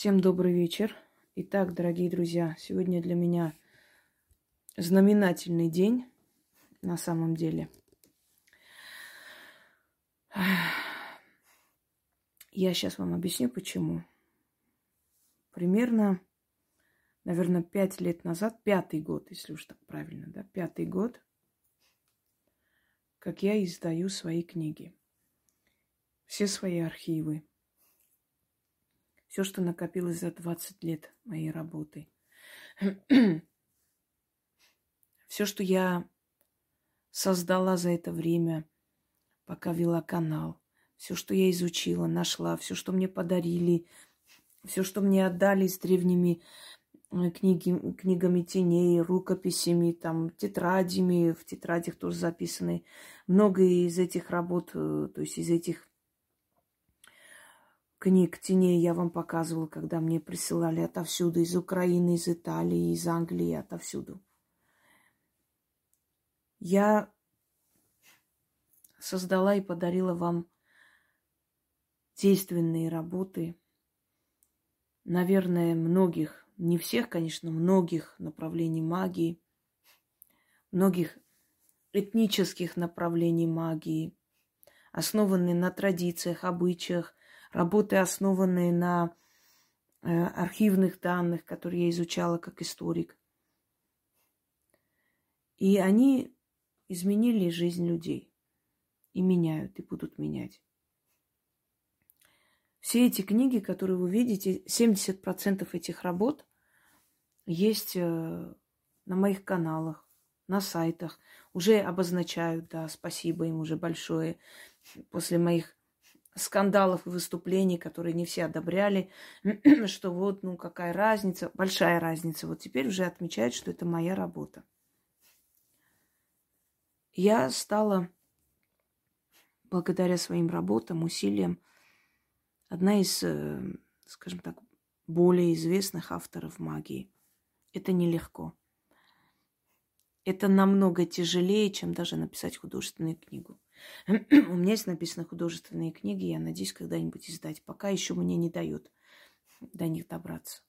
Всем добрый вечер. Итак, дорогие друзья, сегодня для меня знаменательный день на самом деле. Я сейчас вам объясню, почему. Примерно, наверное, пять лет назад, пятый год, если уж так правильно, да, пятый год, как я издаю свои книги. Все свои архивы. Все, что накопилось за 20 лет моей работы. Все, что я создала за это время, пока вела канал. Все, что я изучила, нашла, все, что мне подарили, все, что мне отдали с древними э, книги, книгами теней, рукописями, там, тетрадями, в тетрадях тоже записаны. Много из этих работ, э, то есть из этих книг теней я вам показывала, когда мне присылали отовсюду, из Украины, из Италии, из Англии, отовсюду. Я создала и подарила вам действенные работы, наверное, многих, не всех, конечно, многих направлений магии, многих этнических направлений магии, основанные на традициях, обычаях, работы, основанные на э, архивных данных, которые я изучала как историк. И они изменили жизнь людей. И меняют, и будут менять. Все эти книги, которые вы видите, 70% этих работ есть э, на моих каналах, на сайтах. Уже обозначают, да, спасибо им уже большое. После моих скандалов и выступлений, которые не все одобряли, что вот, ну, какая разница, большая разница. Вот теперь уже отмечают, что это моя работа. Я стала, благодаря своим работам, усилиям, одна из, э, скажем так, более известных авторов магии. Это нелегко. Это намного тяжелее, чем даже написать художественную книгу. У меня есть написаны художественные книги, я надеюсь когда-нибудь издать. Пока еще мне не дают до них добраться.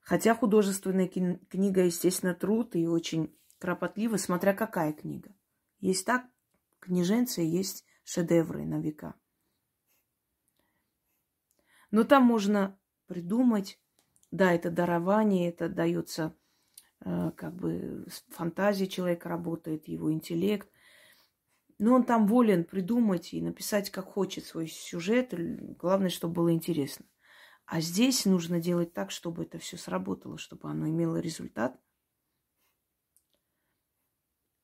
Хотя художественная книга, естественно, труд и очень кропотливо, смотря какая книга. Есть так, книженцы, есть шедевры на века. Но там можно придумать, да, это дарование, это дается э, как бы фантазия человека работает, его интеллект. Но он там волен придумать и написать, как хочет свой сюжет. Главное, чтобы было интересно. А здесь нужно делать так, чтобы это все сработало, чтобы оно имело результат.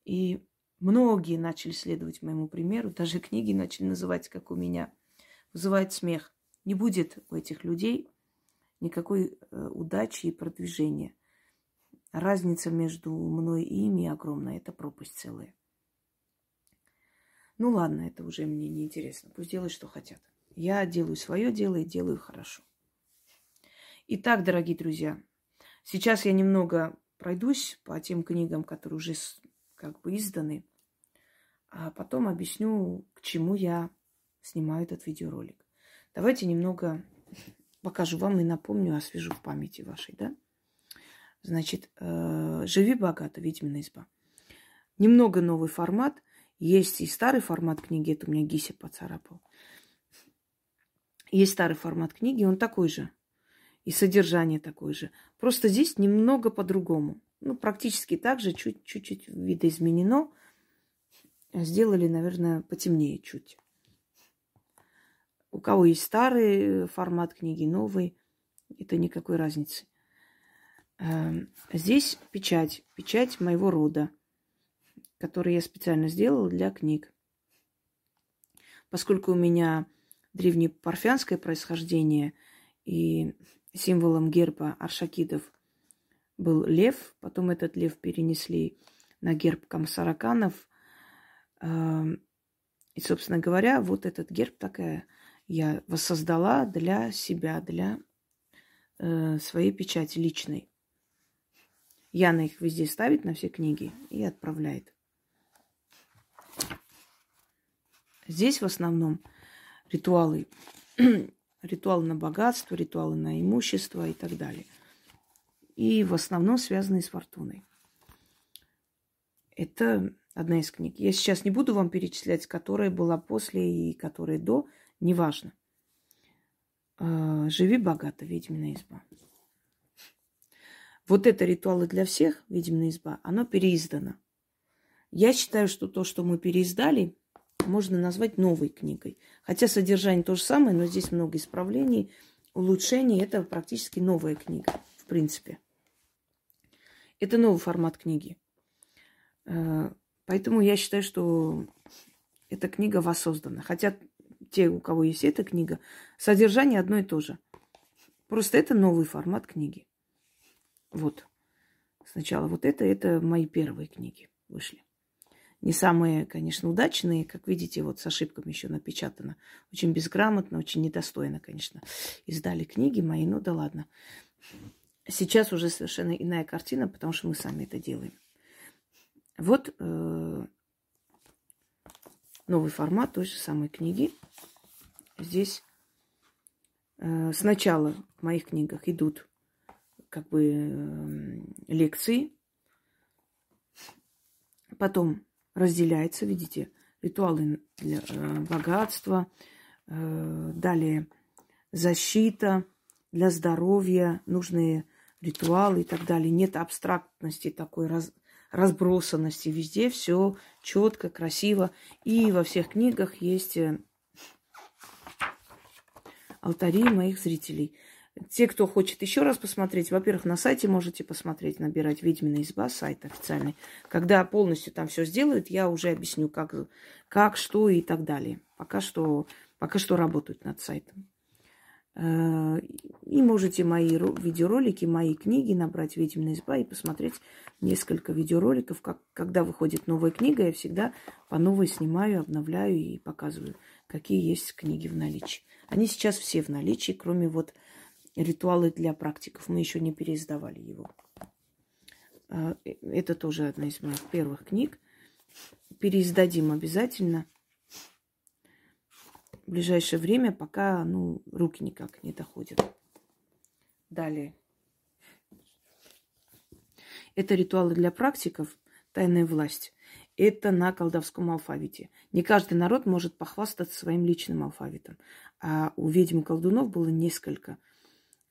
И многие начали следовать моему примеру. Даже книги начали называть, как у меня. Вызывает смех. Не будет у этих людей никакой э, удачи и продвижения. Разница между мной и ими огромная. Это пропасть целая. Ну ладно, это уже мне не интересно. Пусть делают, что хотят. Я делаю свое дело и делаю хорошо. Итак, дорогие друзья, сейчас я немного пройдусь по тем книгам, которые уже как бы изданы, а потом объясню, к чему я снимаю этот видеоролик. Давайте немного покажу вам и напомню, освежу в памяти вашей, да? Значит, э, «Живи богато», «Ведьмина изба». Немного новый формат. Есть и старый формат книги, это у меня Гися поцарапал. Есть старый формат книги, он такой же. И содержание такое же. Просто здесь немного по-другому. Ну, практически так же, чуть-чуть видоизменено. Сделали, наверное, потемнее чуть. У кого есть старый формат книги, новый, это никакой разницы. Эм, здесь печать, печать моего рода который я специально сделала для книг. Поскольку у меня древнепарфянское происхождение и символом герба аршакидов был лев, потом этот лев перенесли на герб камсараканов. Эм, и, собственно говоря, вот этот герб такая я воссоздала для себя, для э, своей печати личной. Яна их везде ставит на все книги и отправляет. Здесь в основном ритуалы ритуалы на богатство, ритуалы на имущество и так далее. И в основном связанные с фортуной. Это одна из книг. Я сейчас не буду вам перечислять, которая была после и которая до, неважно. А, Живи богато, ведьмина изба. Вот это ритуалы для всех, ведьмина изба, оно переиздано. Я считаю, что то, что мы переиздали, можно назвать новой книгой. Хотя содержание то же самое, но здесь много исправлений, улучшений. Это практически новая книга, в принципе. Это новый формат книги. Э, поэтому я считаю, что эта книга воссоздана. Хотя те, у кого есть эта книга, содержание одно и то же. Просто это новый формат книги. Вот. Сначала вот это, это мои первые книги вышли. Не самые, конечно, удачные, как видите, вот с ошибками еще напечатано. Очень безграмотно, очень недостойно, конечно. Издали книги мои, ну да ладно. Сейчас уже совершенно иная картина, потому что мы сами это делаем. Вот э, новый формат той же самой книги. Здесь э, сначала в моих книгах идут как бы э, лекции, потом разделяется, видите, ритуалы для э, богатства, э, далее защита для здоровья, нужные ритуалы и так далее. Нет абстрактности такой раз, разбросанности везде, все четко, красиво. И во всех книгах есть э, алтари моих зрителей. Те, кто хочет еще раз посмотреть, во-первых, на сайте можете посмотреть, набирать «Ведьмина изба», сайт официальный. Когда полностью там все сделают, я уже объясню, как, как, что и так далее. Пока что, пока что работают над сайтом. Э, и можете мои видеоролики, мои книги набрать «Ведьмина изба» и посмотреть несколько видеороликов. Как, когда выходит новая книга, я всегда по новой снимаю, обновляю и показываю, какие есть книги в наличии. Они сейчас все в наличии, кроме вот ритуалы для практиков. Мы еще не переиздавали его. А, э, это тоже одна из моих первых книг. Переиздадим обязательно в ближайшее время, пока ну, руки никак не доходят. Далее. Это ритуалы для практиков, тайная власть. Это на колдовском алфавите. Не каждый народ может похвастаться своим личным алфавитом. А у ведьм колдунов было несколько –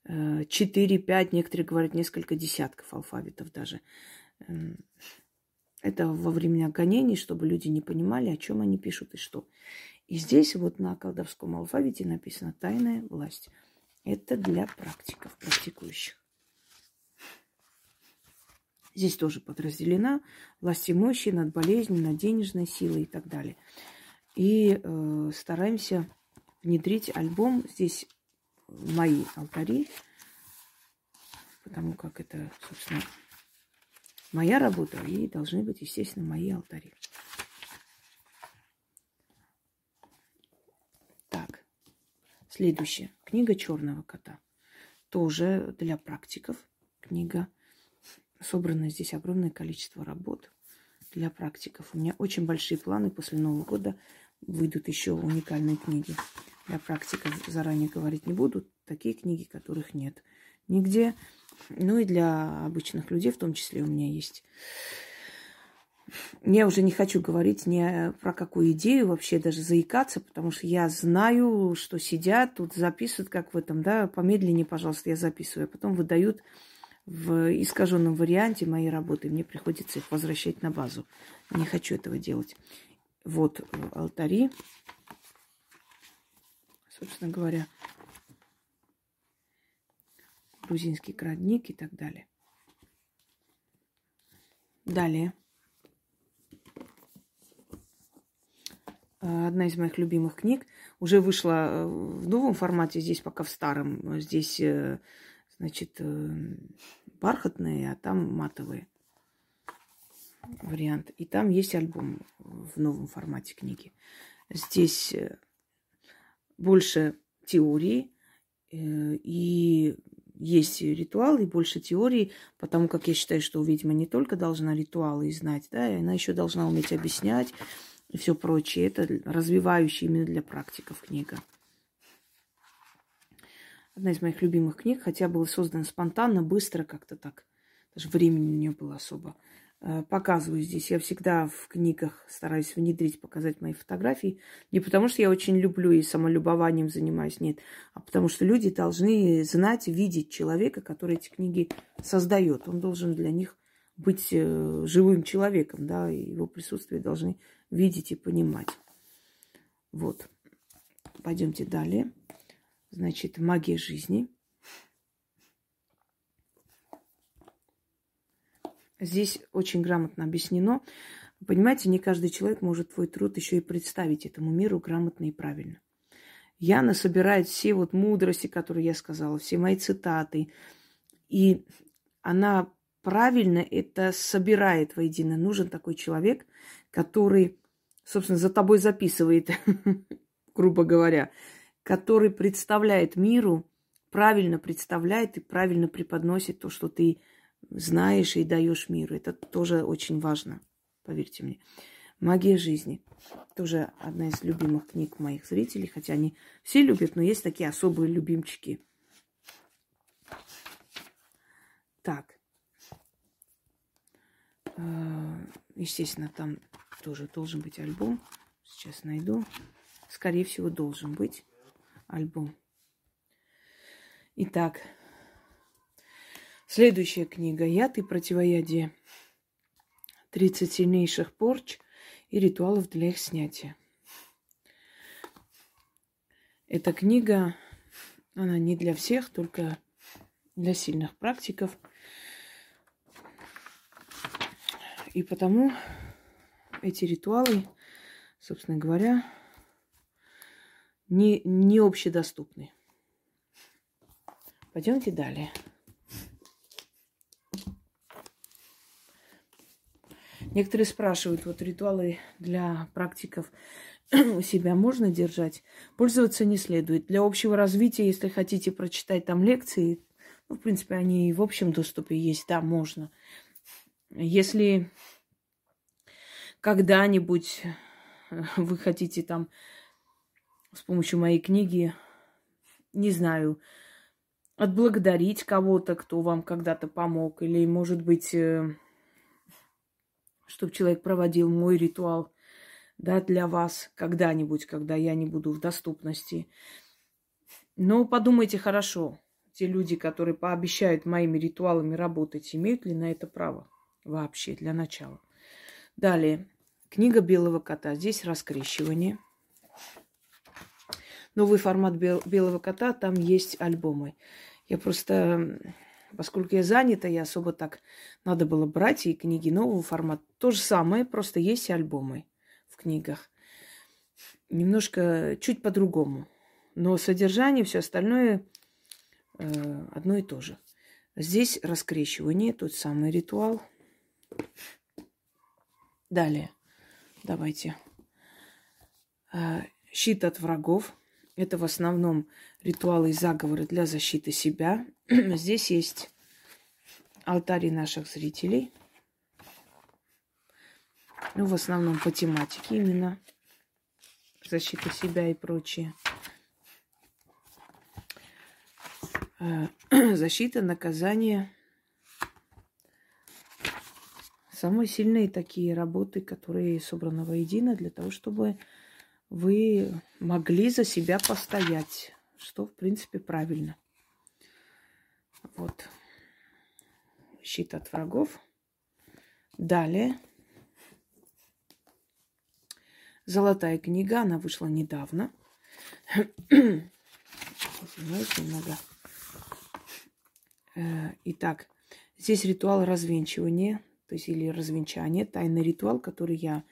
4-5, некоторые говорят, несколько десятков алфавитов даже. Эм, это во времена гонений, чтобы люди не понимали, о чем они пишут и что. И здесь вот на колдовском алфавите написано «тайная власть». Это для практиков, практикующих. Здесь тоже подразделена власть имущей над болезнью, над денежной силой и так далее. И э, стараемся внедрить альбом. Здесь мои алтари, потому как это, собственно, моя работа, и должны быть, естественно, мои алтари. Так, следующая. Книга черного кота. Тоже для практиков книга. Собрано здесь огромное количество работ для практиков. У меня очень большие планы после Нового года. Выйдут еще уникальные книги. Для практиков заранее говорить не буду. Такие книги, которых нет нигде. Ну и для обычных людей, в том числе у меня есть. Я уже не хочу говорить ни про какую идею вообще даже заикаться, потому что я знаю, что сидят, тут записывают, как в этом, да, помедленнее, пожалуйста, я записываю, а потом выдают в искаженном варианте мои работы. Мне приходится их возвращать на базу. Не хочу этого делать. Вот алтари собственно говоря, грузинский градник и так далее. Далее. Одна из моих любимых книг уже вышла э, в новом формате, здесь пока в старом. Здесь, э, значит, э, бархатные, а там матовые вариант. И там есть альбом в новом формате книги. Здесь больше теории э, и есть ритуал и больше теории, потому как я считаю, что ведьма не только должна ритуалы знать, да, она еще должна уметь объяснять и все прочее. Это развивающая именно для практиков книга. Одна из моих любимых книг, хотя была создана спонтанно, быстро как-то так. Даже времени у нее было особо. Э, показываю здесь. Я всегда в книгах стараюсь внедрить, показать мои фотографии. Не потому, что я очень люблю и самолюбованием занимаюсь, нет. А потому что люди должны знать, видеть человека, который эти книги создает. Он должен для них быть э, живым человеком, да, и его присутствие должны видеть и понимать. Вот. Пойдемте далее. Значит, магия жизни. Здесь очень грамотно объяснено. Понимаете, не каждый человек может твой труд еще и представить этому миру грамотно и правильно. Яна собирает все вот мудрости, которые я сказала, все мои цитаты. И она правильно это собирает воедино. Нужен такой человек, который, собственно, за тобой записывает, грубо говоря, который представляет миру, правильно представляет и правильно преподносит то, что ты знаешь и даешь миру. Это тоже очень важно, поверьте мне. Магия жизни. Тоже одна из любимых книг моих зрителей, хотя они все любят, но есть такие особые любимчики. Так. А, естественно, там тоже должен быть альбом. Сейчас найду. Скорее всего, должен быть альбом. Итак, Следующая книга «Яд и противоядие». 30 сильнейших порч и ритуалов для их снятия. Эта книга, она не для всех, только для сильных практиков. И потому эти ритуалы, собственно говоря, не, не общедоступны. Пойдемте далее. Некоторые спрашивают, вот ритуалы для практиков у себя можно держать? Пользоваться не следует. Для общего развития, если хотите прочитать там лекции, ну, в принципе, они и в общем доступе есть, да, можно. Если когда-нибудь вы хотите там с помощью моей книги, не знаю, отблагодарить кого-то, кто вам когда-то помог, или, может быть, э, чтобы человек проводил мой ритуал да, для вас когда-нибудь, когда я не буду в доступности. Но подумайте хорошо, те люди, которые пообещают моими ритуалами работать, имеют ли на это право вообще для начала. Далее, книга белого кота. Здесь раскрещивание. Новый формат белого кота, там есть альбомы. Я просто Поскольку я занята, я особо так надо было брать и книги нового формата. То же самое, просто есть альбомы в книгах. Немножко, чуть по-другому. Но содержание, все остальное э, одно и то же. Здесь раскрещивание, тот самый ритуал. Далее, давайте. Э, щит от врагов. Это в основном ритуалы и заговоры для защиты себя. Здесь есть алтари наших зрителей. Ну, в основном по тематике именно. Защита себя и прочее. Э, защита, наказание. Самые сильные такие работы, которые собраны воедино для того, чтобы вы могли за себя постоять, что, в принципе, правильно. Вот. Щит от врагов. Далее. Золотая книга, она вышла недавно. Извиняюсь немного. Э, итак, здесь ритуал развенчивания, то есть или развенчания, тайный ритуал, который я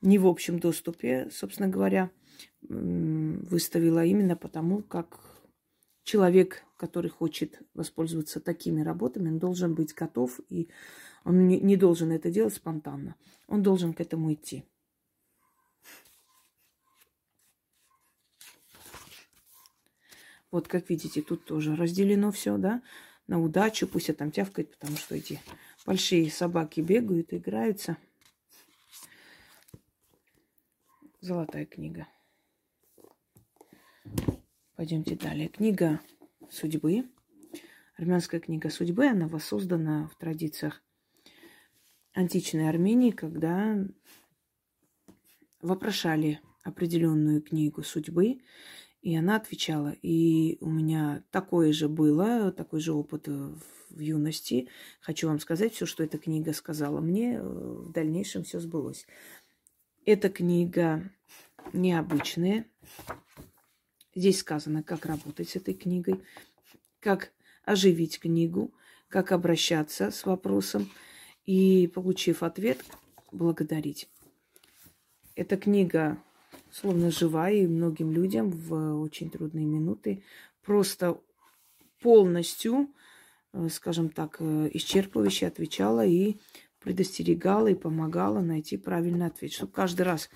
не в общем доступе, собственно говоря, выставила именно потому, как человек, который хочет воспользоваться такими работами, он должен быть готов, и он не, должен это делать спонтанно. Он должен к этому идти. Вот, как видите, тут тоже разделено все, да, на удачу. Пусть я там тявкает, потому что эти большие собаки бегают, играются. Золотая книга. Пойдемте далее. Книга судьбы. Армянская книга судьбы, она воссоздана в традициях античной Армении, когда вопрошали определенную книгу судьбы, и она отвечала. И у меня такое же было, такой же опыт в юности. Хочу вам сказать, все, что эта книга сказала мне, в дальнейшем все сбылось. Эта книга необычная. Здесь сказано, как работать с этой книгой, как оживить книгу, как обращаться с вопросом и, получив ответ, благодарить. Эта книга словно живая, и многим людям в очень трудные минуты просто полностью, э, скажем так, э, исчерпывающе отвечала и предостерегала и помогала найти правильный ответ. Чтобы каждый раз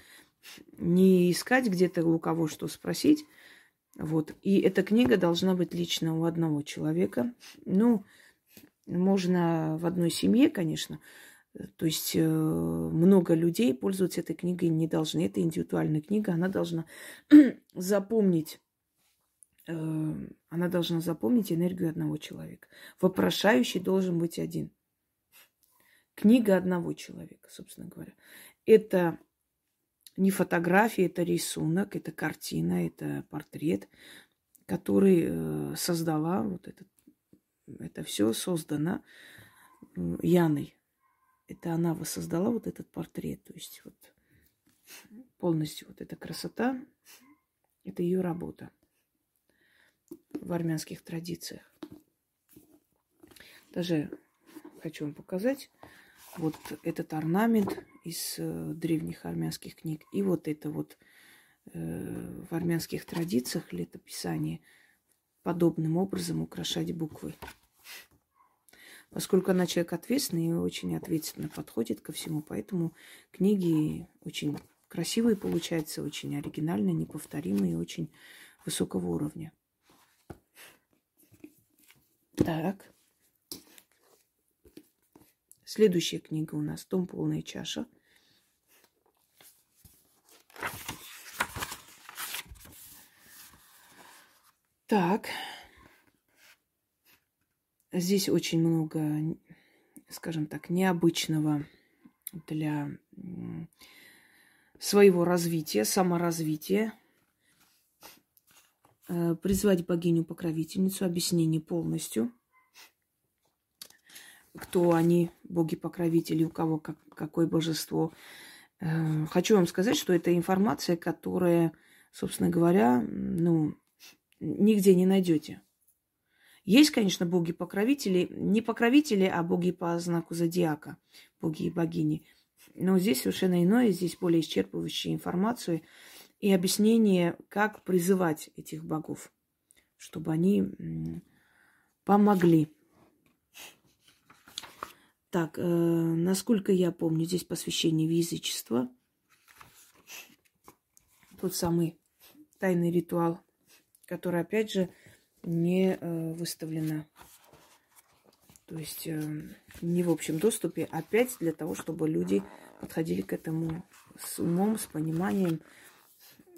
не искать где-то у кого что спросить. Вот. И эта книга должна быть лично у одного человека. Ну, можно в одной семье, конечно, то есть э, много людей пользоваться этой книгой не должны. Это индивидуальная книга, она должна запомнить, э, она должна запомнить энергию одного человека. Вопрошающий должен быть один. Книга одного человека, собственно говоря. Это не фотография, это рисунок, это картина, это портрет, который э, создала вот этот, это все создано Яной это она воссоздала вот этот портрет. То есть вот полностью вот эта красота, это ее работа в армянских традициях. Даже хочу вам показать вот этот орнамент из э, древних армянских книг. И вот это вот э, в армянских традициях летописание подобным образом украшать буквы поскольку она человек ответственный и очень ответственно подходит ко всему, поэтому книги очень красивые получаются, очень оригинальные, неповторимые, очень высокого уровня. Так. Следующая книга у нас «Дом полная чаша». Так. Здесь очень много, скажем так, необычного для своего развития, саморазвития. Э, призвать богиню-покровительницу, объяснение полностью. Кто они, боги-покровители, у кого как, какое божество. Э, хочу вам сказать, что это информация, которая, собственно говоря, ну, нигде не найдете. Есть, конечно, боги-покровители, не покровители, а боги по знаку зодиака, боги и богини. Но здесь совершенно иное, здесь более исчерпывающая информацию и объяснение, как призывать этих богов, чтобы они помогли. Так, э, насколько я помню, здесь посвящение в язычество. Тот самый тайный ритуал, который, опять же, не э, выставлена. То есть э, не в общем доступе, опять для того, чтобы люди подходили к этому с умом, с пониманием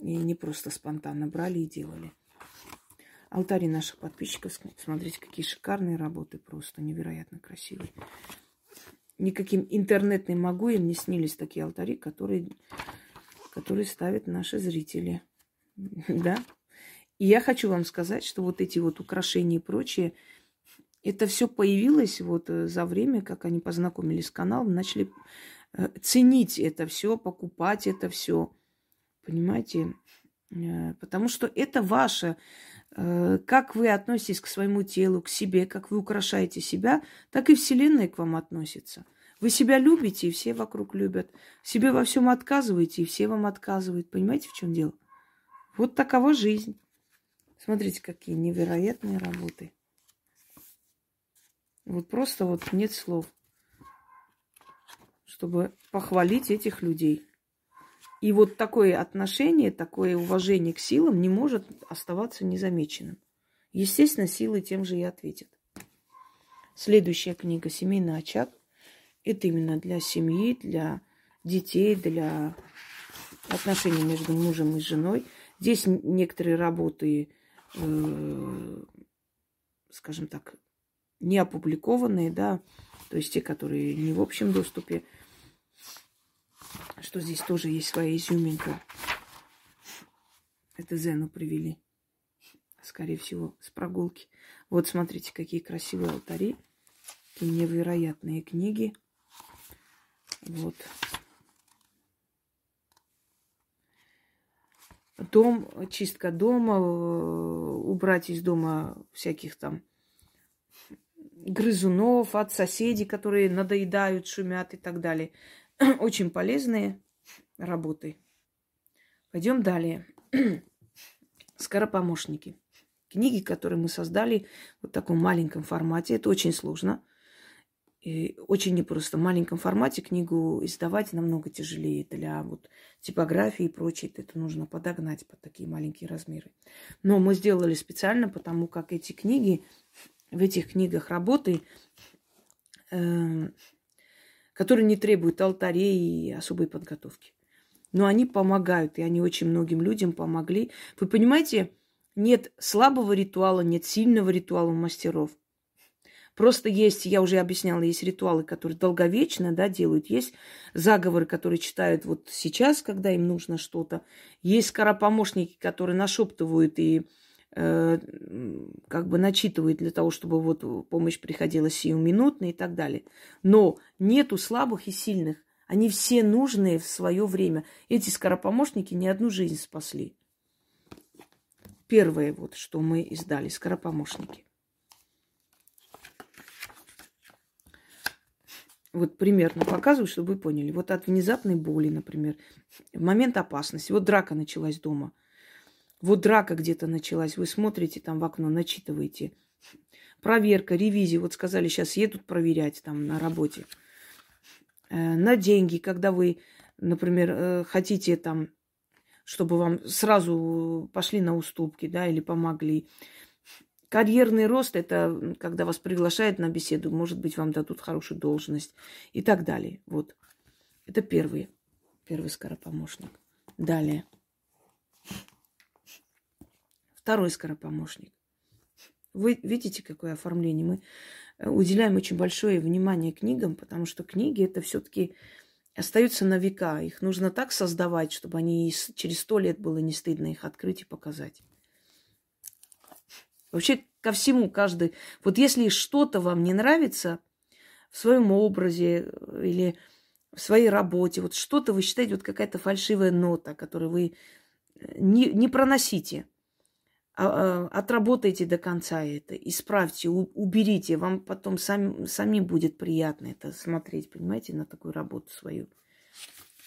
и не просто спонтанно брали и делали. Алтари наших подписчиков, смотрите, какие шикарные работы, просто невероятно красивые. Никаким интернетным могуем не снились такие алтари, которые, которые ставят наши зрители. Да? И я хочу вам сказать, что вот эти вот украшения и прочее, это все появилось вот э, за время, как они познакомились с каналом, начали э, ценить это все, покупать это все. Понимаете? Э, потому что это ваше. Как вы относитесь к своему телу, к себе, как вы украшаете себя, так и Вселенная к вам относится. Вы себя любите, и все вокруг любят. Себе во всем отказываете, и все вам отказывают. Понимаете, в чем дело? Вот такова жизнь. Смотрите, какие невероятные работы. Вот просто вот нет слов, чтобы похвалить этих людей. И вот такое отношение, такое уважение к силам не может оставаться незамеченным. Естественно, силы тем же и ответят. Следующая книга «Семейный очаг». Это именно для семьи, для детей, для отношений между мужем и женой. Здесь некоторые работы Э, скажем так, не опубликованные, да, то есть те, которые не в общем доступе, что здесь тоже есть своя изюминка. Это Зену привели, скорее всего, с прогулки. Вот смотрите, какие красивые алтари, какие невероятные книги. Вот. Дом, чистка дома, э, убрать из дома всяких там грызунов, от соседей, которые надоедают, шумят и так далее. Очень полезные работы. Пойдем далее. Скоропомощники. Книги, которые мы создали в таком маленьком формате. Это очень сложно. И очень непросто. В маленьком формате книгу издавать намного тяжелее. Для вот типографии и прочее это нужно подогнать под такие маленькие размеры. Но мы сделали специально, потому как эти книги, в этих книгах работы, э, которые не требуют алтарей и особой подготовки. Но они помогают, и они очень многим людям помогли. Вы понимаете, нет слабого ритуала, нет сильного ритуала у мастеров. Просто есть, я уже объясняла, есть ритуалы, которые долговечно да, делают. Есть заговоры, которые читают вот сейчас, когда им нужно что-то. Есть скоропомощники, которые нашептывают и как бы начитывают для того, чтобы вот помощь приходила сиюминутно и так далее. Но нету слабых и сильных. Они все нужные в свое время. Эти скоропомощники ни одну жизнь спасли. Первое, вот, что мы издали, скоропомощники. Вот примерно показываю, чтобы вы поняли. Вот от внезапной боли, например, в момент опасности. Вот драка началась дома. Вот драка где-то началась. Вы смотрите там в окно, начитываете. Проверка, ревизия. Вот сказали, сейчас едут проверять там на работе. Э, на деньги, когда вы, например, э, хотите там, чтобы вам сразу пошли на уступки, да, или помогли. Карьерный рост – это когда вас приглашают на беседу, может быть, вам дадут хорошую должность и так далее. Вот. Это первый, первый скоропомощник. Далее. Второй скоропомощник. Вы видите, какое оформление? Мы Э, уделяем очень большое внимание книгам, потому что книги это все-таки остаются на века. Их нужно так создавать, чтобы они через сто лет было не стыдно их открыть и показать. Вообще ко всему каждый... Вот если что-то вам не нравится в своем образе э, или в своей работе, вот что-то вы считаете, вот какая-то фальшивая нота, которую вы э, не, не проносите – отработайте до конца это, исправьте, уберите. Вам потом сами, самим будет приятно это смотреть, понимаете, на такую работу свою.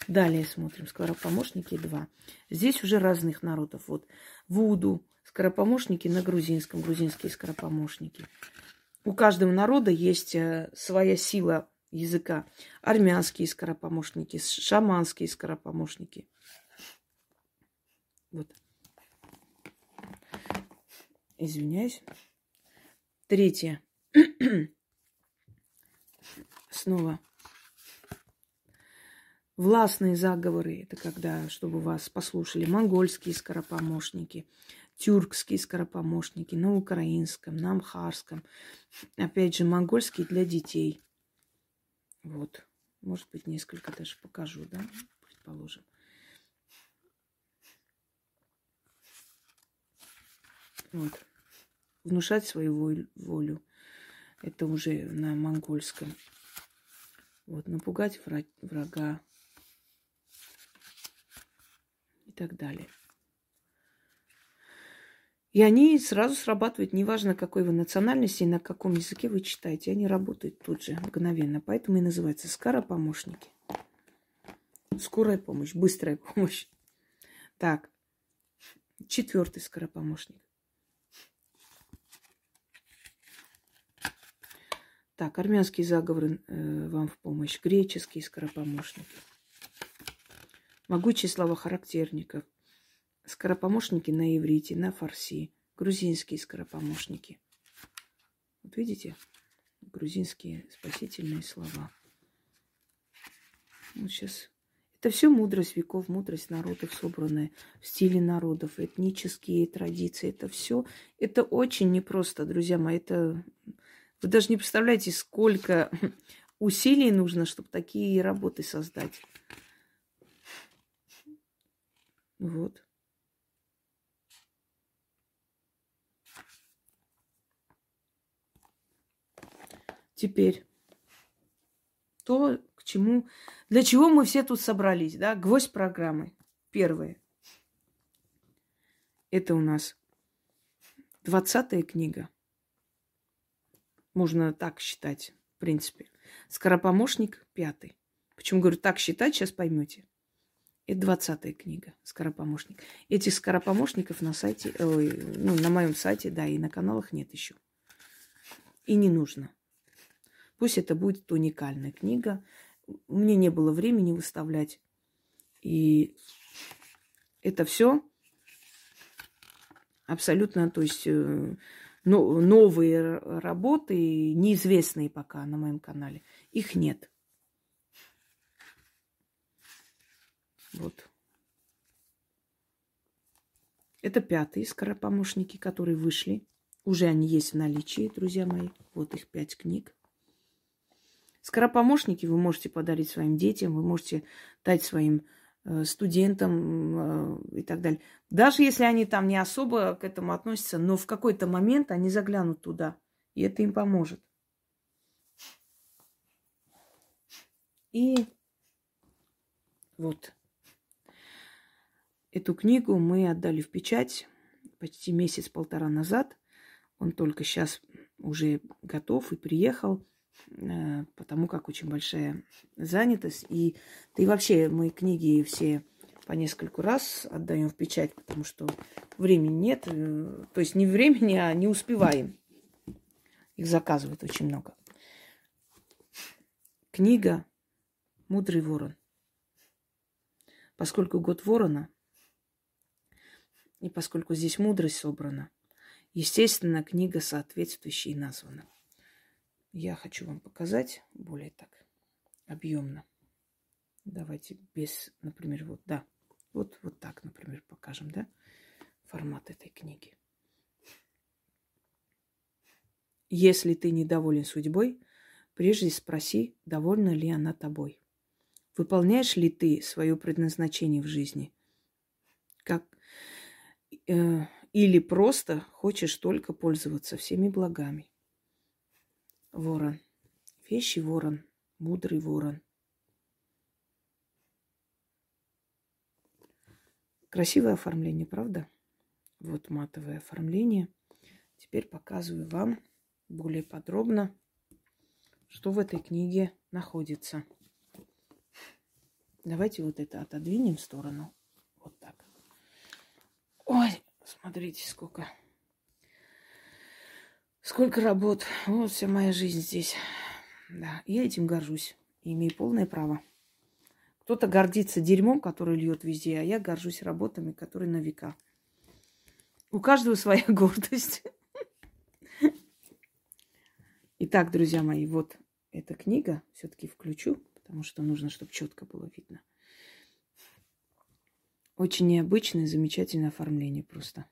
Далее смотрим. Скоропомощники 2. Здесь уже разных народов. Вот Вуду, скоропомощники на грузинском, грузинские скоропомощники. У каждого народа есть э, своя сила языка. Армянские скоропомощники, шаманские скоропомощники. Вот. Извиняюсь. Третье. Снова. Властные заговоры – это когда, чтобы вас послушали, монгольские скоропомощники, тюркские скоропомощники на украинском, на амхарском. Опять же, монгольские для детей. Вот. Может быть, несколько даже покажу, да, предположим. Вот внушать свою волю. Это уже на монгольском. Вот, напугать врага и так далее. И они сразу срабатывают, неважно, какой вы национальности и на каком языке вы читаете, они работают тут же, мгновенно. Поэтому и называется скоропомощники. Скорая помощь, быстрая помощь. Так, четвертый скоропомощник. Так, армянские заговоры э, вам в помощь, греческие скоропомощники. Могучие слова характерников. Скоропомощники на иврите, на фарси. Грузинские скоропомощники. Вот видите? Грузинские спасительные слова. Вот сейчас. Это все мудрость веков, мудрость народов, собранная в стиле народов, этнические традиции. Это все, это очень непросто, друзья мои. Это вы даже не представляете, сколько усилий нужно, чтобы такие работы создать. Вот. Теперь то, к чему, для чего мы все тут собрались, да, гвоздь программы. Первое. Это у нас двадцатая книга. Можно так считать, в принципе. Скоропомощник пятый. Почему говорю так считать, сейчас поймете. Это двадцатая книга «Скоропомощник». Этих скоропомощников на сайте, ой, ну, на моем сайте, да, и на каналах нет еще. И не нужно. Пусть это будет уникальная книга. Мне не было времени выставлять. И это все абсолютно, то есть э, новые работы, неизвестные пока на моем канале. Их нет. Вот. Это пятые скоропомощники, которые вышли. Уже они есть в наличии, друзья мои. Вот их пять книг. Скоропомощники вы можете подарить своим детям, вы можете дать своим студентам э, и так далее. Даже если они там не особо к этому относятся, но в какой-то момент они заглянут туда, и это им поможет. И вот эту книгу мы отдали в печать почти месяц-полтора назад. Он только сейчас уже готов и приехал. Э, потому как очень большая занятость. И да вообще мы книги все по нескольку раз отдаем в печать, потому что времени нет. Э, то есть не времени, а не успеваем. Их заказывают очень много. Книга «Мудрый ворон». Поскольку год ворона, и поскольку здесь мудрость собрана, естественно, книга соответствующая и названа я хочу вам показать более так объемно. Давайте без, например, вот, да, вот, вот так, например, покажем, да, формат этой книги. Если ты недоволен судьбой, прежде спроси, довольна ли она тобой. Выполняешь ли ты свое предназначение в жизни? Как, э, или просто хочешь только пользоваться всеми благами? Ворон. Вещий ворон. Мудрый ворон. Красивое оформление, правда? Вот матовое оформление. Теперь показываю вам более подробно, что в этой книге находится. Давайте вот это отодвинем в сторону. Вот так. Ой, смотрите, сколько Сколько работ. Вот вся моя жизнь здесь. Да, я этим горжусь. И имею полное право. Кто-то гордится дерьмом, который льет везде, а я горжусь работами, которые на века. У каждого своя гордость. Итак, друзья мои, вот эта книга все-таки включу, потому что нужно, чтобы четко было видно. Очень необычное, замечательное оформление просто.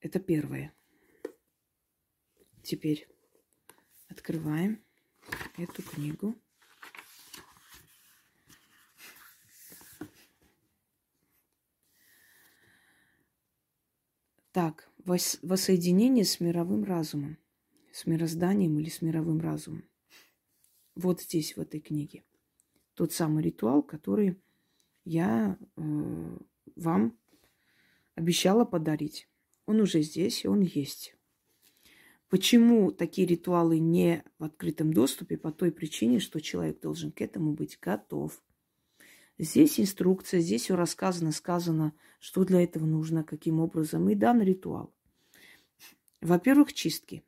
Это первое. Теперь открываем эту книгу. Так, воссоединение с мировым разумом, с мирозданием или с мировым разумом. Вот здесь, в этой книге. Тот самый ритуал, который я э, вам обещала подарить. Он уже здесь, он есть. Почему такие ритуалы не в открытом доступе? По той причине, что человек должен к этому быть готов. Здесь инструкция, здесь все рассказано, сказано, что для этого нужно, каким образом. И дан ритуал. Во-первых, чистки.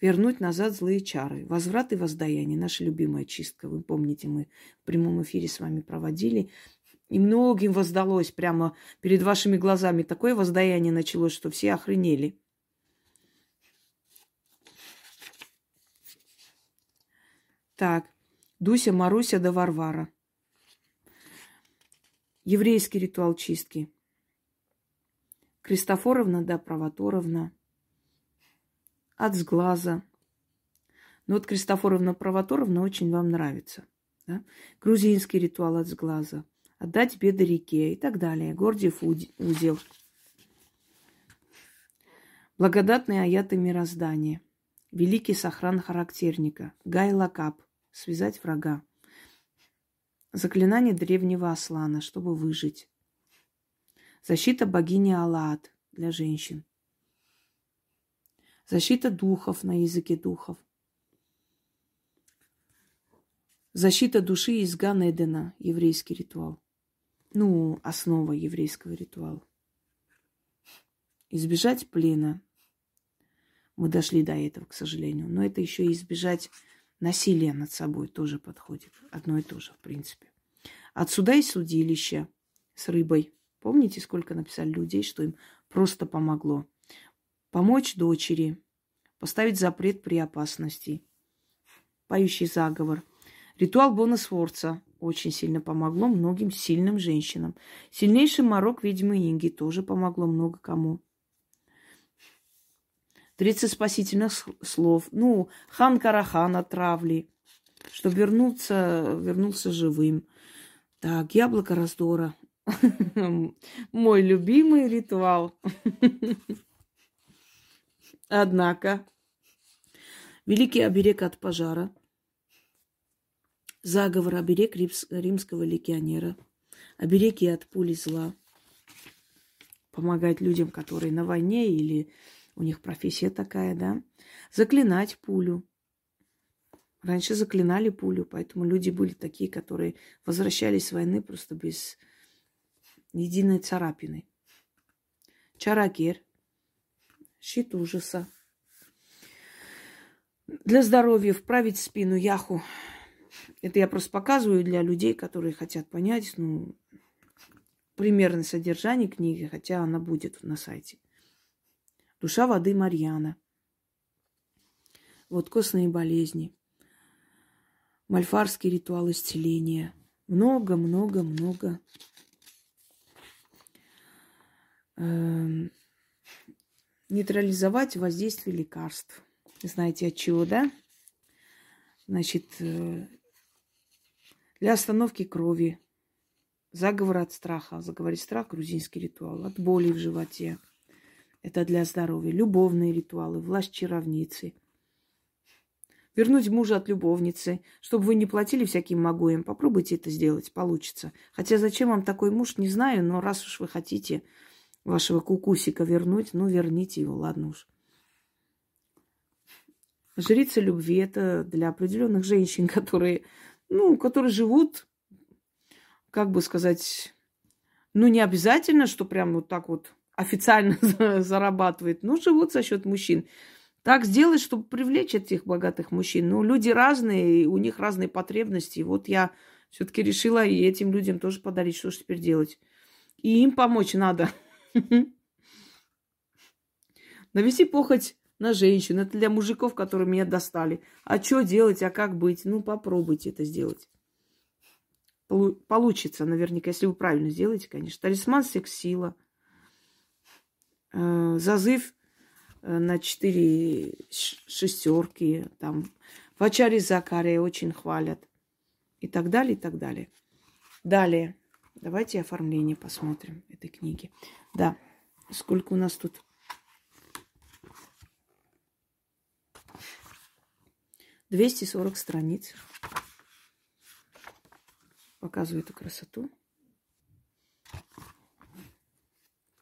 Вернуть назад злые чары. Возврат и воздаяние. Наша любимая чистка. Вы помните, мы в прямом эфире с вами проводили. И многим воздалось прямо перед вашими глазами. Такое воздаяние началось, что все охренели. Так, Дуся, Маруся да Варвара. Еврейский ритуал чистки. Кристофоровна да Провоторовна. От сглаза. Но вот Кристофоровна Провоторовна очень вам нравится. Да? Грузинский ритуал от сглаза. Отдать беды реке и так далее. Гордиев узел. Благодатные аяты мироздания. Великий сохран характерника. Гай Лакап. Связать врага. Заклинание древнего Аслана, чтобы выжить. Защита богини Аллат для женщин. Защита духов на языке духов. Защита души из Ганедена, еврейский ритуал. Ну, основа еврейского ритуала. Избежать плена. Мы дошли до этого, к сожалению. Но это еще избежать насилия над собой тоже подходит. Одно и то же, в принципе. Отсюда и судилище с рыбой. Помните, сколько написали людей, что им просто помогло? Помочь дочери, поставить запрет при опасности, поющий заговор. Ритуал Бонасворца очень сильно помогло многим сильным женщинам. Сильнейший морок ведьмы Инги тоже помогло много кому. 30 спасительных слов. Ну, хан Карахан отравли, чтобы вернуться, вернулся живым. Так, яблоко раздора. Мой любимый ритуал. Однако, великий оберег от пожара, заговор оберег римского легионера, обереги от пули зла, помогать людям, которые на войне или у них профессия такая, да, заклинать пулю. Раньше заклинали пулю, поэтому люди были такие, которые возвращались с войны просто без единой царапины. Чарагер. Щит ужаса. Для здоровья вправить спину яху. Это я просто показываю для людей, которые хотят понять, ну, примерное содержание книги, хотя она будет на сайте. Душа воды Марьяна. Вот костные болезни. Мальфарский ритуал исцеления. Много-много-много Эм, нейтрализовать воздействие лекарств. Знаете от чего, да? Значит, э, для остановки крови, заговор от страха, заговорить страх, грузинский ритуал, от боли в животе. Это для здоровья. Любовные ритуалы, власть чаровницы. Вернуть мужа от любовницы, чтобы вы не платили всяким могуем. Попробуйте это сделать, получится. Хотя зачем вам такой муж, не знаю, но раз уж вы хотите, вашего кукусика вернуть, ну, верните его, ладно уж. Жрица любви – это для определенных женщин, которые, ну, которые живут, как бы сказать, ну, не обязательно, что прям вот так вот официально зарабатывает, но живут за счет мужчин. Так сделать, чтобы привлечь этих богатых мужчин. Ну, люди разные, у них разные потребности. Вот я все-таки решила и этим людям тоже подарить, что же теперь делать. И им помочь надо. Навести похоть на женщин. Это для мужиков, которые меня достали. А что делать, а как быть? Ну, попробуйте это сделать. Получится наверняка, если вы правильно сделаете, конечно. Талисман секс-сила. Э, зазыв э, на четыре шестерки. Там в Ачаре Закаре очень хвалят. И так далее, и так далее. Далее. Давайте оформление посмотрим этой книги. Да, сколько у нас тут? Двести сорок страниц. Показываю эту красоту.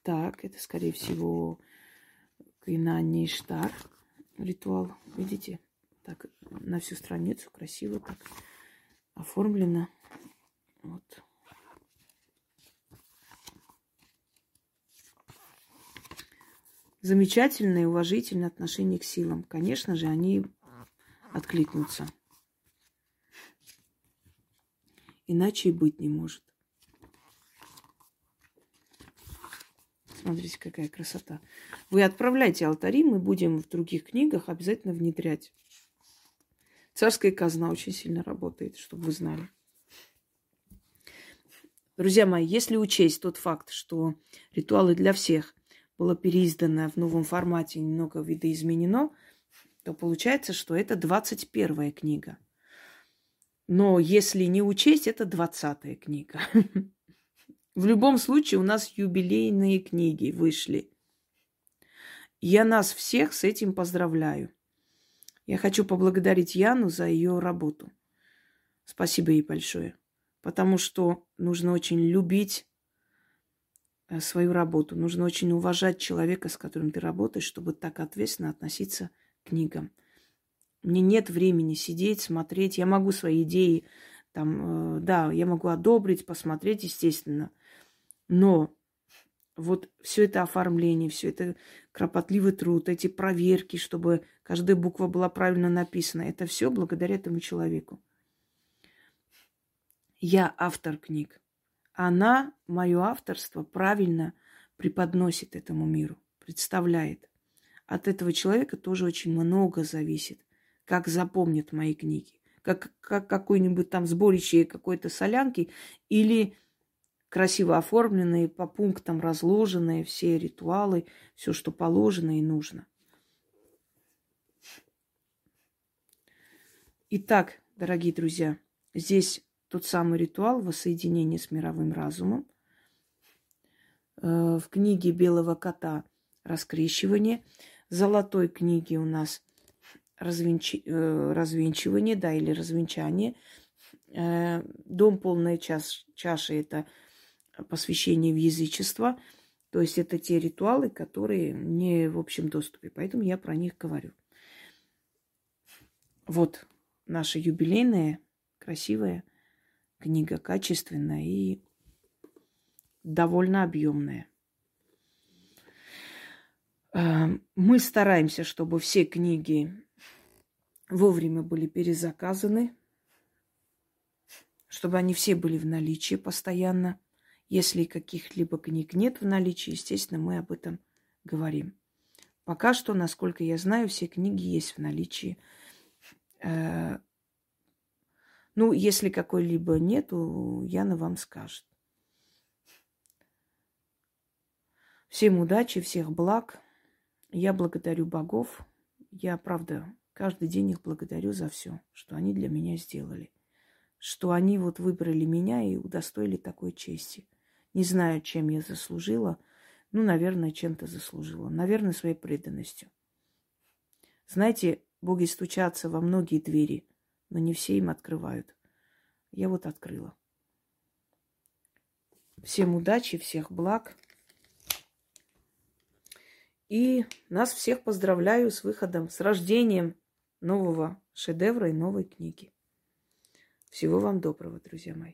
Так, это, скорее всего, Кайнани ритуал. Видите? Так, на всю страницу красиво так оформлено. Вот. замечательное и уважительное отношение к силам. Конечно же, они откликнутся. Иначе и быть не может. Смотрите, какая красота. Вы отправляйте алтари, мы будем в других книгах обязательно внедрять. Царская казна очень сильно работает, чтобы вы знали. Друзья мои, если учесть тот факт, что ритуалы для всех было переиздано в новом формате, немного видоизменено, то получается, что это 21 книга. Но если не учесть, это 20 книга. В любом случае у нас юбилейные книги вышли. Я нас всех с этим поздравляю. Я хочу поблагодарить Яну за ее работу. Спасибо ей большое. Потому что нужно очень любить э, свою работу. Нужно очень уважать человека, с которым ты работаешь, чтобы так ответственно относиться к книгам. Мне нет времени сидеть, смотреть. Я могу свои идеи там, э, да, я могу одобрить, посмотреть, естественно. Но вот все это оформление, все это кропотливый труд, эти проверки, чтобы каждая буква была правильно написана, это все благодаря этому человеку. Я автор книг. Она мое авторство правильно преподносит этому миру, представляет. От этого человека тоже очень много зависит, как запомнят мои книги, как, как какой-нибудь там сборище какой-то солянки или красиво оформленные, по пунктам разложенные, все ритуалы, все, что положено и нужно. Итак, дорогие друзья, здесь тот самый ритуал воссоединения с мировым разумом. Э, в книге Белого кота раскрещивание. В золотой книге у нас развенчи... Э, развенчивание, да, или развенчание. Э, дом полная чаш... чаша – это посвящение в язычество. То есть это те ритуалы, которые не в общем доступе. Поэтому я про них говорю. Вот наша юбилейная, красивая книга, качественная и довольно объемная. Э, мы стараемся, чтобы все книги вовремя были перезаказаны, чтобы они все были в наличии постоянно. Если каких-либо книг нет в наличии, естественно, мы об этом говорим. Пока что, насколько я знаю, все книги есть в наличии. Э, ну, если какой-либо нету, Яна вам скажет. Всем удачи, всех благ. Я благодарю богов. Я, правда, каждый день их благодарю за все, что они для меня сделали. Что они вот выбрали меня и удостоили такой чести. Не знаю, чем я заслужила. Ну, наверное, чем-то заслужила. Наверное, своей преданностью. Знаете, боги стучатся во многие двери, но не все им открывают. Я вот открыла. Всем удачи, всех благ. И нас всех поздравляю с выходом, с рождением нового шедевра и новой книги. Всего вам доброго, друзья мои.